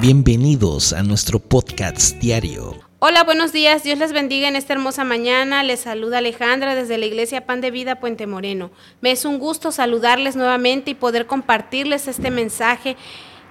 Bienvenidos a nuestro podcast diario. Hola, buenos días. Dios les bendiga en esta hermosa mañana. Les saluda Alejandra desde la Iglesia Pan de Vida Puente Moreno. Me es un gusto saludarles nuevamente y poder compartirles este mensaje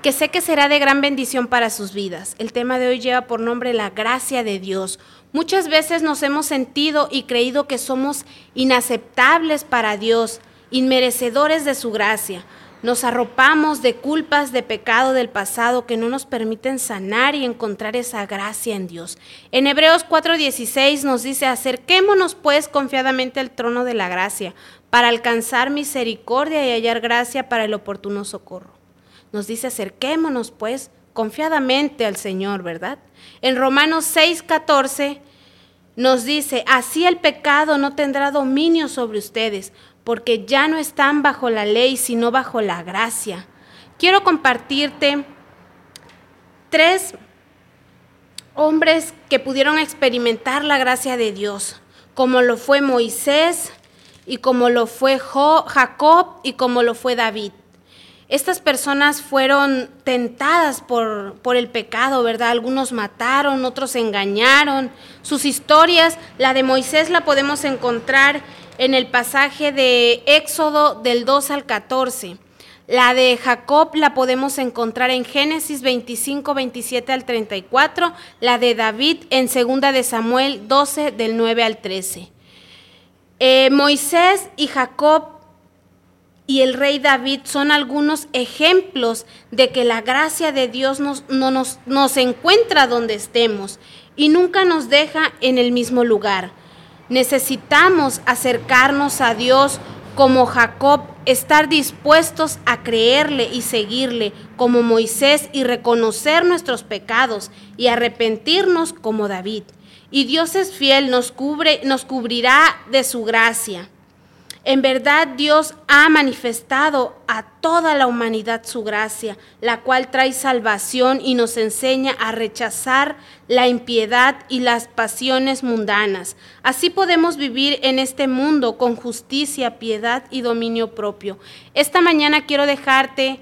que sé que será de gran bendición para sus vidas. El tema de hoy lleva por nombre la gracia de Dios. Muchas veces nos hemos sentido y creído que somos inaceptables para Dios, inmerecedores de su gracia. Nos arropamos de culpas de pecado del pasado que no nos permiten sanar y encontrar esa gracia en Dios. En Hebreos 4:16 nos dice, acerquémonos pues confiadamente al trono de la gracia para alcanzar misericordia y hallar gracia para el oportuno socorro. Nos dice, acerquémonos pues confiadamente al Señor, ¿verdad? En Romanos 6:14 nos dice, así el pecado no tendrá dominio sobre ustedes porque ya no están bajo la ley, sino bajo la gracia. Quiero compartirte tres hombres que pudieron experimentar la gracia de Dios, como lo fue Moisés y como lo fue Jacob y como lo fue David. Estas personas fueron tentadas por, por, el pecado, ¿verdad? Algunos mataron, otros engañaron. Sus historias, la de Moisés la podemos encontrar en el pasaje de Éxodo del 2 al 14. La de Jacob la podemos encontrar en Génesis 25, 27 al 34. La de David en Segunda de Samuel 12 del 9 al 13. Eh, Moisés y Jacob y el rey David son algunos ejemplos de que la gracia de Dios nos, no nos, nos encuentra donde estemos y nunca nos deja en el mismo lugar. Necesitamos acercarnos a Dios como Jacob, estar dispuestos a creerle y seguirle como Moisés y reconocer nuestros pecados y arrepentirnos como David. Y Dios es fiel, nos cubre, nos cubrirá de su gracia. En verdad Dios ha manifestado a toda la humanidad su gracia, la cual trae salvación y nos enseña a rechazar la impiedad y las pasiones mundanas. Así podemos vivir en este mundo con justicia, piedad y dominio propio. Esta mañana quiero dejarte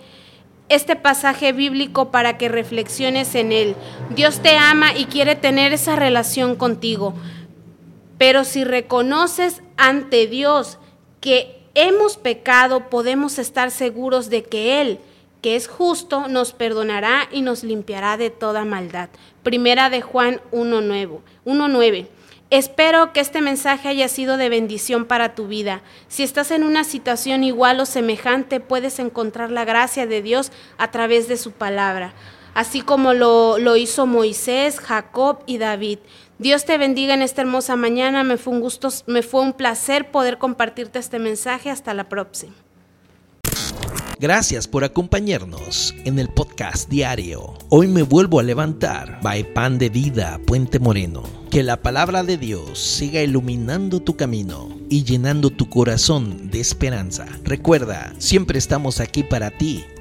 este pasaje bíblico para que reflexiones en él. Dios te ama y quiere tener esa relación contigo. Pero si reconoces ante Dios que hemos pecado, podemos estar seguros de que Él, que es justo, nos perdonará y nos limpiará de toda maldad. Primera de Juan 1.9. Espero que este mensaje haya sido de bendición para tu vida. Si estás en una situación igual o semejante, puedes encontrar la gracia de Dios a través de su palabra, así como lo, lo hizo Moisés, Jacob y David. Dios te bendiga en esta hermosa mañana. Me fue un gusto, me fue un placer poder compartirte este mensaje. Hasta la próxima. Gracias por acompañarnos en el podcast diario. Hoy me vuelvo a levantar. By Pan de Vida, Puente Moreno. Que la palabra de Dios siga iluminando tu camino y llenando tu corazón de esperanza. Recuerda, siempre estamos aquí para ti